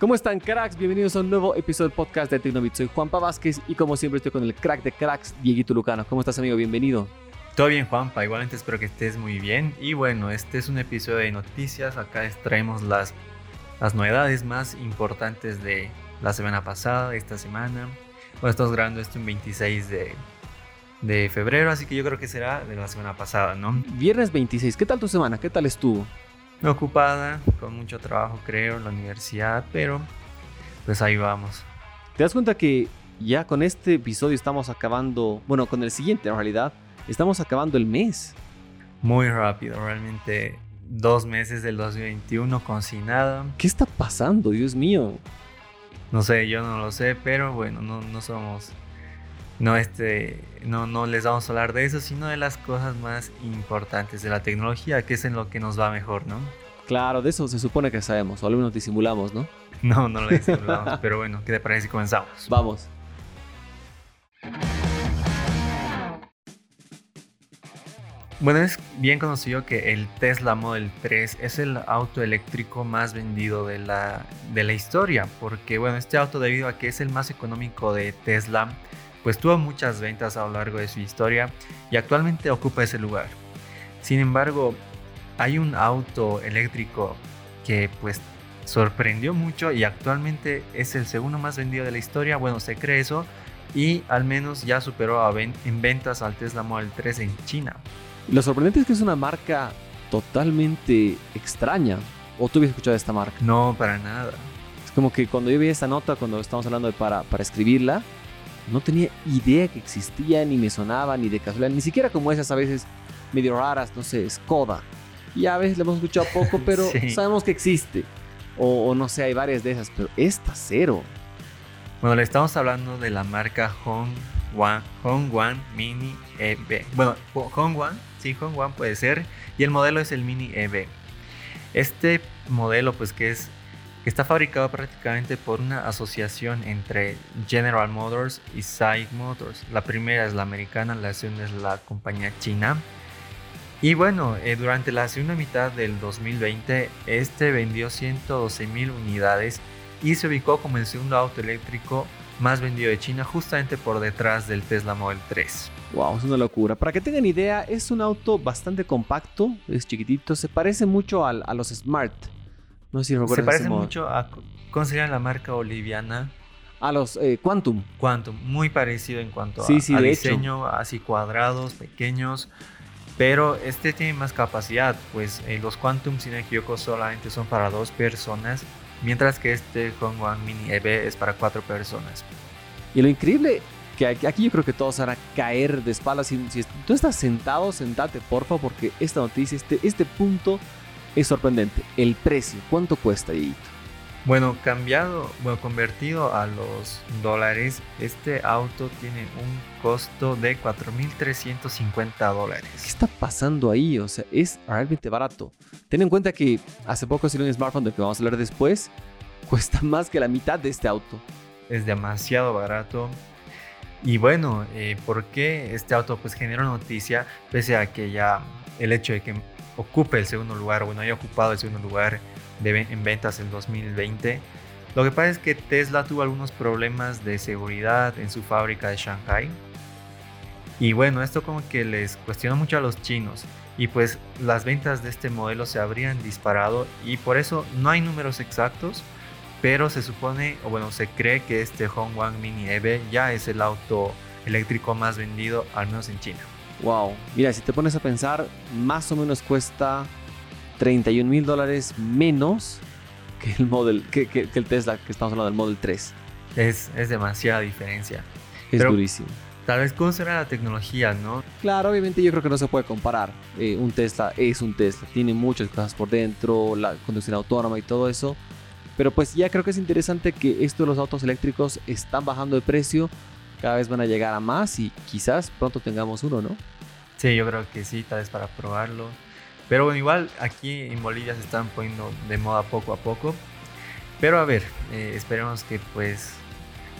¿Cómo están, cracks? Bienvenidos a un nuevo episodio del podcast de Tecnobit. Soy Juanpa Vázquez y como siempre estoy con el crack de cracks, Dieguito Lucano. ¿Cómo estás, amigo? Bienvenido. Todo bien, Juanpa. Igualmente espero que estés muy bien. Y bueno, este es un episodio de noticias. Acá extraemos las, las novedades más importantes de la semana pasada, esta semana. Bueno, estamos grabando esto en 26 de, de febrero, así que yo creo que será de la semana pasada, ¿no? Viernes 26. ¿Qué tal tu semana? ¿Qué tal estuvo? Ocupada, con mucho trabajo, creo, en la universidad, pero pues ahí vamos. ¿Te das cuenta que ya con este episodio estamos acabando, bueno, con el siguiente en realidad, estamos acabando el mes? Muy rápido, realmente dos meses del 2021 con sin nada. ¿Qué está pasando, Dios mío? No sé, yo no lo sé, pero bueno, no, no somos no, este, no, no les vamos a hablar de eso, sino de las cosas más importantes de la tecnología, que es en lo que nos va mejor, ¿no? Claro, de eso se supone que sabemos, o al menos disimulamos, ¿no? No, no lo disimulamos, pero bueno, ¿qué te parece si comenzamos? Vamos. Bueno, es bien conocido que el Tesla Model 3 es el auto eléctrico más vendido de la, de la historia, porque bueno, este auto debido a que es el más económico de Tesla, pues tuvo muchas ventas a lo largo de su historia y actualmente ocupa ese lugar. Sin embargo, hay un auto eléctrico que pues sorprendió mucho y actualmente es el segundo más vendido de la historia, bueno, se cree eso, y al menos ya superó en ventas al Tesla Model 3 en China. Lo sorprendente es que es una marca totalmente extraña. ¿O tú habías escuchado de esta marca? No, para nada. Es como que cuando yo vi esta nota, cuando estamos hablando de para, para escribirla, no tenía idea que existía, ni me sonaba, ni de casualidad, ni siquiera como esas a veces medio raras, no sé, Skoda. Y a veces le hemos escuchado poco, pero sabemos que existe. O, no sé, hay varias de esas, pero esta cero. Bueno, le estamos hablando de la marca Hongwan, Hongwan Mini EV. Bueno, Hongwan, sí, Hongwan puede ser. Y el modelo es el Mini EV. Este modelo, pues que es está fabricado prácticamente por una asociación entre General Motors y SAIC Motors. La primera es la americana, la segunda es la compañía china. Y bueno, eh, durante la segunda mitad del 2020, este vendió 112 mil unidades y se ubicó como el segundo auto eléctrico más vendido de China, justamente por detrás del Tesla Model 3. Wow, es una locura. Para que tengan idea, es un auto bastante compacto, es chiquitito, se parece mucho a los Smart no sé si Se parece mucho a. ¿Cómo sería la marca boliviana? A los eh, Quantum. Quantum, muy parecido en cuanto a, diseño, así cuadrados, pequeños. Pero este tiene más capacidad, pues eh, los Quantum, si no equivoco, solamente son para dos personas, mientras que este One Mini EV es para cuatro personas. Y lo increíble que aquí yo creo que todos van a caer de espaldas. Si, si tú estás sentado, sentate, porfa, porque esta noticia, este, este punto es sorprendente. El precio, ¿cuánto cuesta, Dieguito? Bueno, cambiado, bueno, convertido a los dólares, este auto tiene un costo de 4.350 dólares. ¿Qué está pasando ahí? O sea, es realmente barato. Ten en cuenta que hace poco salió un smartphone del que vamos a hablar después, cuesta más que la mitad de este auto. Es demasiado barato. Y bueno, eh, ¿por qué este auto pues generó noticia? Pese a que ya el hecho de que ocupe el segundo lugar, bueno, haya ocupado el segundo lugar de, en ventas en 2020. Lo que pasa es que Tesla tuvo algunos problemas de seguridad en su fábrica de Shanghai. Y bueno, esto como que les cuestionó mucho a los chinos. Y pues las ventas de este modelo se habrían disparado y por eso no hay números exactos, pero se supone, o bueno, se cree que este Hongguang Mini EV ya es el auto eléctrico más vendido, al menos en China. Wow. Mira, si te pones a pensar, más o menos cuesta 31 mil dólares menos que el, model, que, el Tesla que estamos hablando del Model 3. Es, es demasiada diferencia. Es durísimo. Tal vez cómo será la tecnología, ¿no? Claro, obviamente yo creo que no se puede comparar. Eh, un Tesla es un Tesla, tiene muchas cosas por dentro, la conducción autónoma y todo eso. Pero pues ya creo que es interesante que esto de los autos eléctricos están bajando de precio cada vez van a llegar a más y quizás pronto tengamos uno, ¿no? Sí, yo creo que sí, tal vez para probarlo. Pero bueno, igual aquí en Bolivia se están poniendo de moda poco a poco. Pero a ver, eh, esperemos que pues,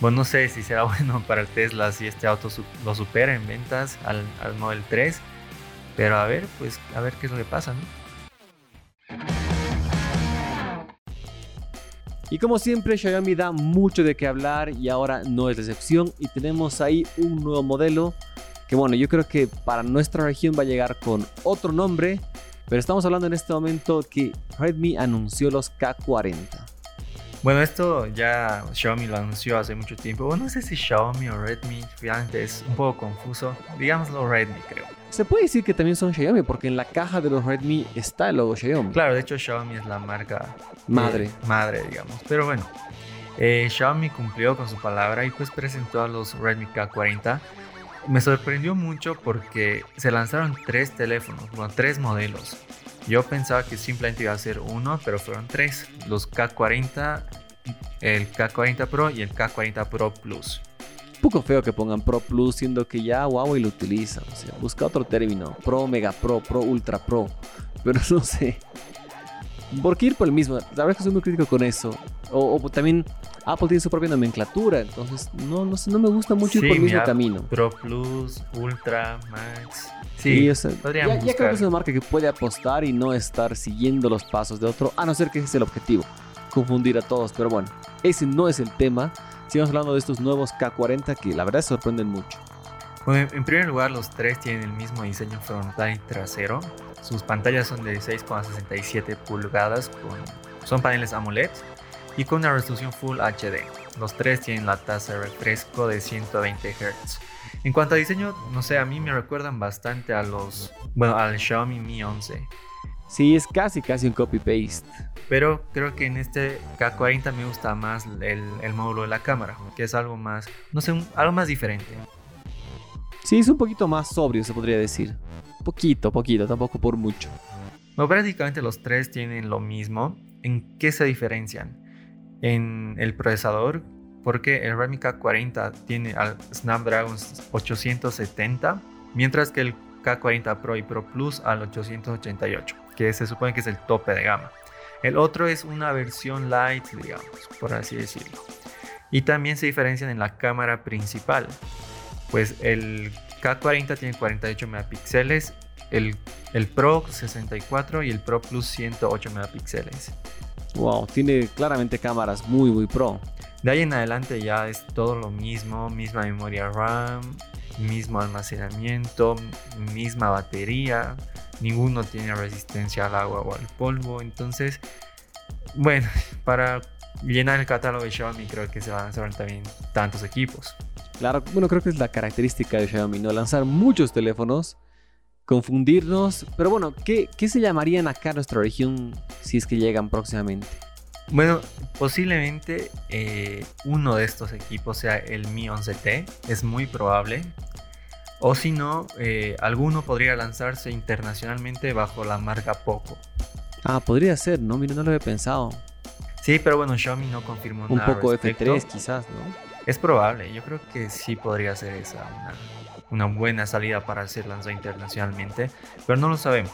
bueno, no sé si será bueno para el Tesla si este auto lo supera en ventas al, al Model 3. Pero a ver, pues a ver qué es lo que pasa, ¿no? Y como siempre, Xiaomi da mucho de qué hablar y ahora no es excepción. Y tenemos ahí un nuevo modelo que bueno, yo creo que para nuestra región va a llegar con otro nombre. Pero estamos hablando en este momento que Redmi anunció los K40. Bueno, esto ya Xiaomi lo anunció hace mucho tiempo. Bueno, no sé si Xiaomi o Redmi, fíjate, es un poco confuso. Digámoslo Redmi, creo. Se puede decir que también son Xiaomi porque en la caja de los Redmi está el logo Xiaomi. Claro, de hecho Xiaomi es la marca madre. Eh, madre, digamos. Pero bueno, eh, Xiaomi cumplió con su palabra y pues presentó a los Redmi K40. Me sorprendió mucho porque se lanzaron tres teléfonos, bueno, tres modelos. Yo pensaba que simplemente iba a ser uno, pero fueron tres. Los K40, el K40 Pro y el K40 Pro Plus. Poco feo que pongan Pro Plus, siendo que ya Huawei lo utiliza. O sea, busca otro término. Pro, Mega Pro, Pro, Ultra Pro. Pero no sé. ¿Por qué ir por el mismo? La verdad es que soy muy crítico con eso. O, también Apple tiene su propia nomenclatura. Entonces, no, no, sé, no me gusta mucho ir por el mismo camino. Pro Plus, Ultra, Max. Sí, o sea, ya, ya, creo que es una marca que puede apostar y no estar siguiendo los pasos de otro, a no ser que ese es el objetivo, confundir a todos. Pero bueno, ese no es el tema. Sigamos hablando de estos nuevos K40 que la verdad sorprenden mucho. Bueno, en primer lugar, los tres tienen el mismo diseño frontal y trasero. Sus pantallas son de 6,67 pulgadas, con, son paneles AMOLED y con una resolución Full HD. Los tres tienen la tasa de refresco de 120 Hz. En cuanto a diseño, no sé, a mí me recuerdan bastante a los, bueno, al Xiaomi Mi 11. Sí, es casi, casi un copy-paste. Pero creo que en este K40 me gusta más el, módulo de la cámara, que es algo más, no sé, algo más diferente. Sí, es un poquito más sobrio, se podría decir. Poquito, poquito, tampoco por mucho. Bueno, prácticamente los tres tienen lo mismo. ¿En qué se diferencian? En el procesador, porque el Redmi K40 tiene al Snapdragon 870, mientras que el K40 Pro y Pro Plus al 888, que se supone que es el tope de gama. El otro es una versión light, digamos, por así decirlo. Y también se diferencian en la cámara principal. Pues el K40 tiene 48 megapíxeles, el, el Pro 64 y el Pro Plus 108 megapíxeles. Wow, tiene claramente cámaras muy, muy pro. De ahí en adelante ya es todo lo mismo, misma memoria RAM, mismo almacenamiento, misma batería, ninguno tiene resistencia al agua o al polvo, entonces, bueno, para llenar el catálogo de Xiaomi creo que se van a lanzar también tantos equipos. Claro, bueno, creo que es la característica de Xiaomi, ¿no? Lanzar muchos teléfonos, confundirnos, pero bueno, ¿qué, qué se llamarían acá a nuestra región si es que llegan próximamente? Bueno, posiblemente eh, uno de estos equipos sea el Mi 11T, es muy probable. O si no, eh, alguno podría lanzarse internacionalmente bajo la marca Poco. Ah, podría ser, ¿no? Mira, no lo había pensado. Sí, pero bueno, Xiaomi no confirmó Un nada. Un poco F3 quizás, ¿no? Es probable, yo creo que sí podría ser esa una, una buena salida para ser lanzado internacionalmente, pero no lo sabemos.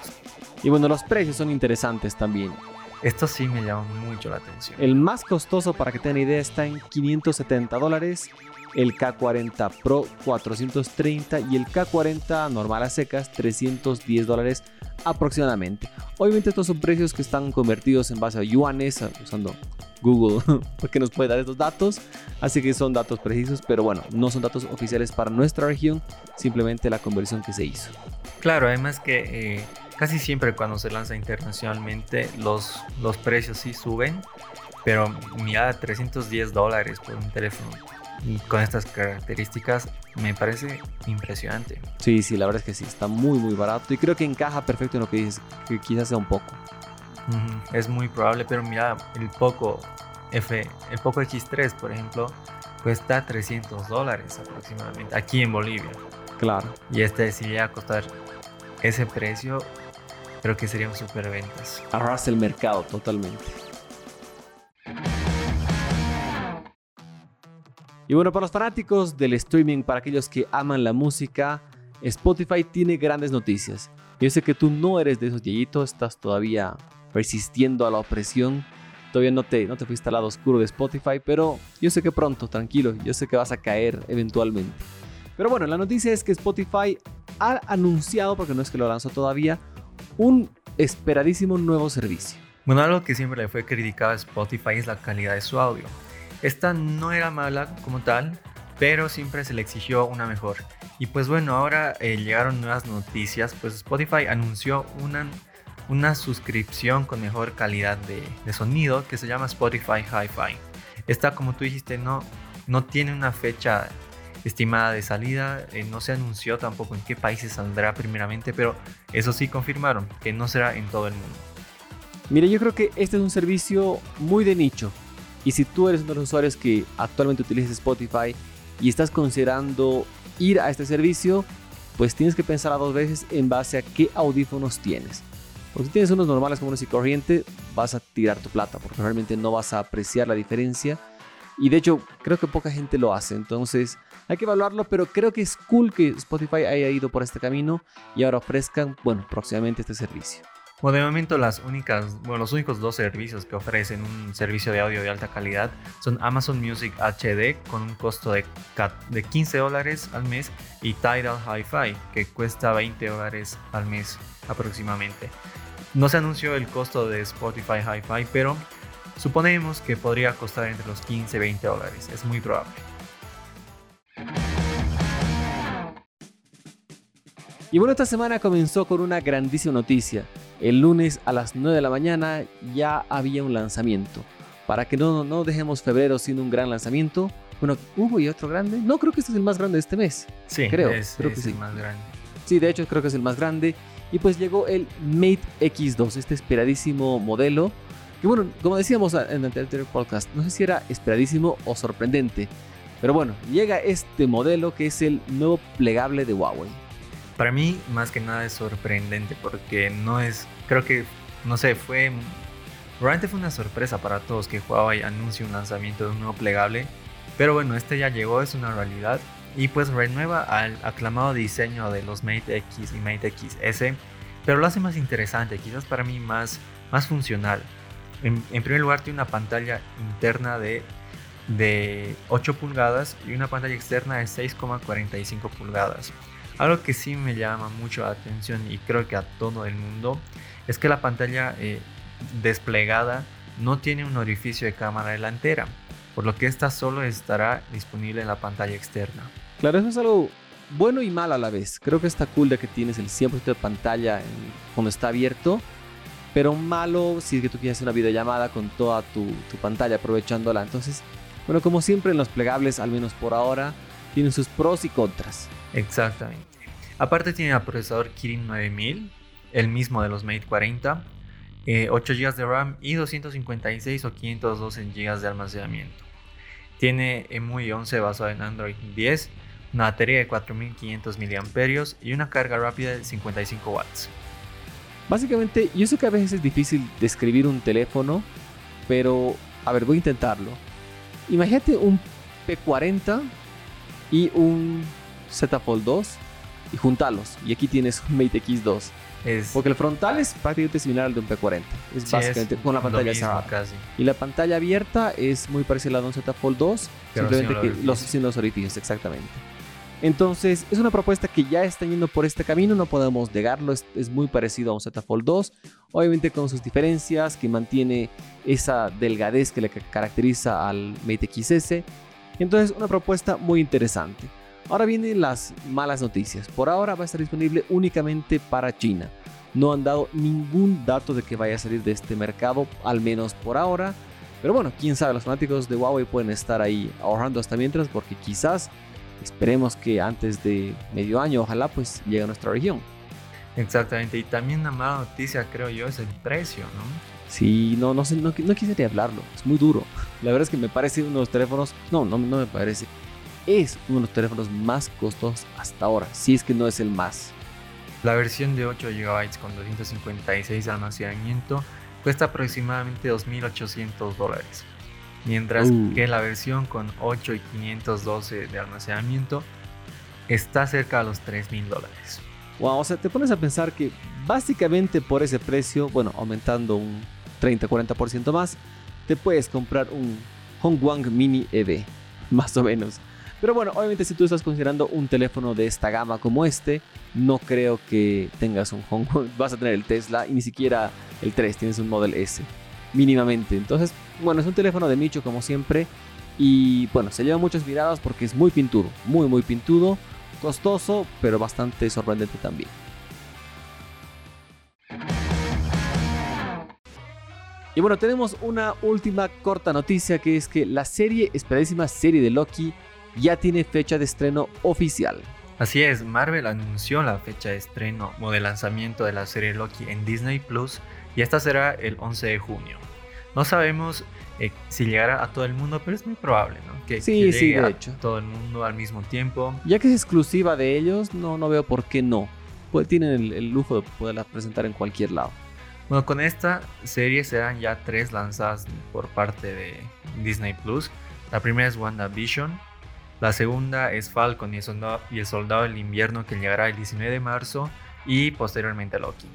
Y bueno, los precios son interesantes también. Esto sí me llama mucho la atención. El más costoso, para que tengan idea, está en 570 dólares. El K40 Pro 430 y el K40 normal a secas 310 dólares aproximadamente. Obviamente estos son precios que están convertidos en base a yuanes usando Google porque nos puede dar estos datos. Así que son datos precisos, pero bueno, no son datos oficiales para nuestra región, simplemente la conversión que se hizo. Claro, además que eh, casi siempre cuando se lanza internacionalmente los, los precios sí suben, pero mira, 310 dólares por un teléfono con estas características me parece impresionante. Sí, sí, la verdad es que sí, está muy, muy barato y creo que encaja perfecto en lo que dices, que quizás sea un poco. Es muy probable, pero mira, el Poco F, el Poco X3, por ejemplo, cuesta 300 dólares aproximadamente aquí en Bolivia. Claro. Y este decidía costar ese precio, creo que serían super ventas. Arrasa el mercado totalmente. Y bueno, para los fanáticos del streaming, para aquellos que aman la música, Spotify tiene grandes noticias. Yo sé que tú no eres de esos viejitos, estás todavía persistiendo a la opresión. Todavía no te, no te fuiste al lado oscuro de Spotify, pero yo sé que pronto, tranquilo, yo sé que vas a caer eventualmente. Pero bueno, la noticia es que Spotify ha anunciado, porque no es que lo lanzó todavía, un esperadísimo nuevo servicio. Bueno, algo que siempre le fue criticado a Spotify es la calidad de su audio. Esta no era mala como tal, pero siempre se le exigió una mejor. Y pues bueno, ahora eh, llegaron nuevas noticias, pues Spotify anunció una, una suscripción con mejor calidad de, sonido que se llama Spotify Hi-Fi. Esta, como tú dijiste, no, no tiene una fecha estimada de salida, eh, no se anunció tampoco en qué países saldrá primeramente, pero eso sí confirmaron que no será en todo el mundo. Mire, yo creo que este es un servicio muy de nicho. Y si tú eres uno de los usuarios que actualmente utiliza Spotify y estás considerando ir a este servicio, pues tienes que pensar a dos veces en base a qué audífonos tienes. Porque si tienes unos normales como unos y corriente, vas a tirar tu plata porque realmente no vas a apreciar la diferencia. Y de hecho, creo que poca gente lo hace. Entonces, hay que evaluarlo, pero creo que es cool que Spotify haya ido por este camino y ahora ofrezcan, bueno, próximamente este servicio. Bueno, de momento los únicos dos servicios que ofrecen un servicio de audio de alta calidad son Amazon Music HD con un costo de, de 15 dólares al mes y Tidal Hi-Fi que cuesta 20 dólares al mes aproximadamente. No se anunció el costo de Spotify Hi-Fi, pero suponemos que podría costar entre los 15 y 20 dólares. Es muy probable. Y bueno, esta semana comenzó con una grandísima noticia. El lunes a las 9 de la mañana ya había un lanzamiento. Para que no, no dejemos febrero sin un gran lanzamiento. Bueno, hubo y otro grande. No, creo que este es el más grande de este mes. Sí, creo. Es, creo que es sí. el más grande. Sí, de hecho creo que es el más grande. Y pues llegó el Mate X2, este esperadísimo modelo. Que bueno, como decíamos en el anterior podcast, no sé si era esperadísimo o sorprendente. Pero bueno, llega este modelo que es el nuevo plegable de Huawei. Para mí, más que nada es sorprendente porque no es, creo que, no sé, fue, realmente fue una sorpresa para todos que Huawei anuncie un lanzamiento de un nuevo plegable. Pero bueno, este ya llegó, es una realidad y pues renueva al aclamado diseño de los Mate X y Mate XS, pero lo hace más interesante, quizás para mí más, más funcional. En, primer lugar, tiene una pantalla interna de, de 8 pulgadas y una pantalla externa de 6,45 pulgadas. Algo que sí me llama mucho la atención y creo que a todo el mundo es que la pantalla eh, desplegada no tiene un orificio de cámara delantera, por lo que esta solo estará disponible en la pantalla externa. Claro, eso es algo bueno y malo a la vez. Creo que está cool de que tienes el 100% de pantalla en- cuando está abierto, pero malo si es que tú quieres hacer una videollamada con toda tu, tu pantalla aprovechándola. Entonces, bueno, como siempre en los plegables, al menos por ahora, tienen sus pros y contras. Exactamente. Aparte tiene el procesador Kirin 9000, el mismo de los Mate 40, eh, 8 GB de RAM y 256 o 512 GB de almacenamiento. Tiene EMUI 11 basado en Android 10, una batería de 4500 mAh y una carga rápida de 55 watts. Básicamente, yo sé que a veces es difícil describir un teléfono, pero a ver, voy a intentarlo. Imagínate un P40 y un Z Fold 2 y juntarlos. Y aquí tienes un Mate X2. Es, Porque el frontal es prácticamente similar al de un P40. Es sí, básicamente es con la pantalla cerrada. casi. Y la pantalla abierta es muy parecida a la de un Z Fold 2, Pero simplemente sin que los los, sin los orificios, exactamente. Entonces, es una propuesta que ya está yendo por este camino, no podemos negarlo, es, es muy parecido a un Z Fold 2, obviamente con sus diferencias, que mantiene esa delgadez que le ca- caracteriza al Mate XS. Entonces, una propuesta muy interesante. Ahora vienen las malas noticias. Por ahora va a estar disponible únicamente para China. No han dado ningún dato de que vaya a salir de este mercado, al menos por ahora. Pero bueno, quién sabe, los fanáticos de Huawei pueden estar ahí ahorrando hasta mientras, porque quizás esperemos que antes de medio año, ojalá pues llegue a nuestra región. Exactamente. Y también una mala noticia, creo yo, es el precio, ¿no? Sí, no, no sé, no, no quisiera hablarlo, es muy duro. La verdad es que me parece uno de los teléfonos, no, no, no me parece, es uno de los teléfonos más costosos hasta ahora, si es que no es el más. La versión de 8 GB con 256 de almacenamiento cuesta aproximadamente 2.800 dólares, mientras Uh. que la versión con 8 y 512 de almacenamiento está cerca de los 3.000 dólares. Wow, o sea, te pones a pensar que básicamente por ese precio, bueno, aumentando un 30-40% más, te puedes comprar un Hongguang Mini EV, más o menos. Pero bueno, obviamente si tú estás considerando un teléfono de esta gama como este, no creo que tengas un Home. Vas a tener el Tesla y ni siquiera el 3, tienes un Model S, mínimamente. Entonces, bueno, es un teléfono de nicho como siempre. Y bueno, se lleva muchas miradas porque es muy pintudo, muy muy pintudo, costoso, pero bastante sorprendente también. Y bueno, tenemos una última corta noticia que es que la serie, esperadísima serie de Loki, ya tiene fecha de estreno oficial. Así es, Marvel anunció la fecha de estreno o de lanzamiento de la serie Loki en Disney Plus y esta será el 11 de junio. No sabemos eh, si llegará a todo el mundo, pero es muy probable, ¿no? Que, sí, sí, de hecho. todo el mundo al mismo tiempo. Ya que es exclusiva de ellos, no, no veo por qué no. Pues tienen el, el lujo de poderla presentar en cualquier lado. Bueno, con esta serie serán ya tres lanzadas por parte de Disney Plus. La primera es WandaVision, la segunda es Falcon y el, soldado, y el Soldado del Invierno que llegará el 19 de marzo y posteriormente Loki.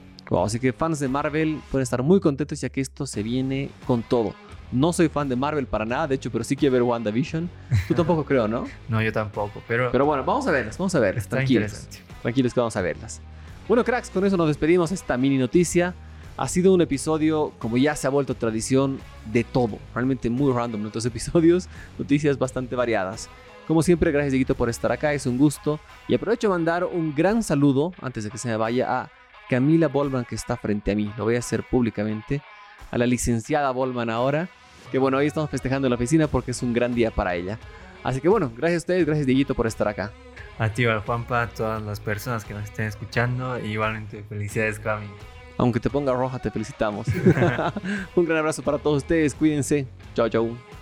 así que fans de Marvel pueden estar muy contentos ya que esto se viene con todo. No soy fan de Marvel para nada, de hecho, pero sí quiero ver WandaVision. Tú tampoco creo, ¿no? No, yo tampoco, pero... Pero bueno, vamos a verlas, vamos a verlas. Tranquilos. Tranquilos que vamos a verlas. Bueno, cracks, con eso nos despedimos esta mini noticia. Ha sido un episodio, como ya se ha vuelto tradición, de todo. Realmente muy random nuestros episodios, noticias bastante variadas. Como siempre, gracias Dieguito por estar acá, es un gusto. Y aprovecho a mandar un gran saludo, antes de que se me vaya, a Camila Bolman que está frente a mí. Lo voy a hacer públicamente. A la licenciada Bolman ahora. Que bueno, hoy estamos festejando en la oficina porque es un gran día para ella. Así que bueno, gracias a ustedes, gracias Dieguito por estar acá. A ti, Juanpa, a todas las personas que nos estén escuchando. Y igualmente, felicidades, Cami. Aunque te ponga roja, te felicitamos. un gran abrazo para todos ustedes, cuídense. Chao, chao.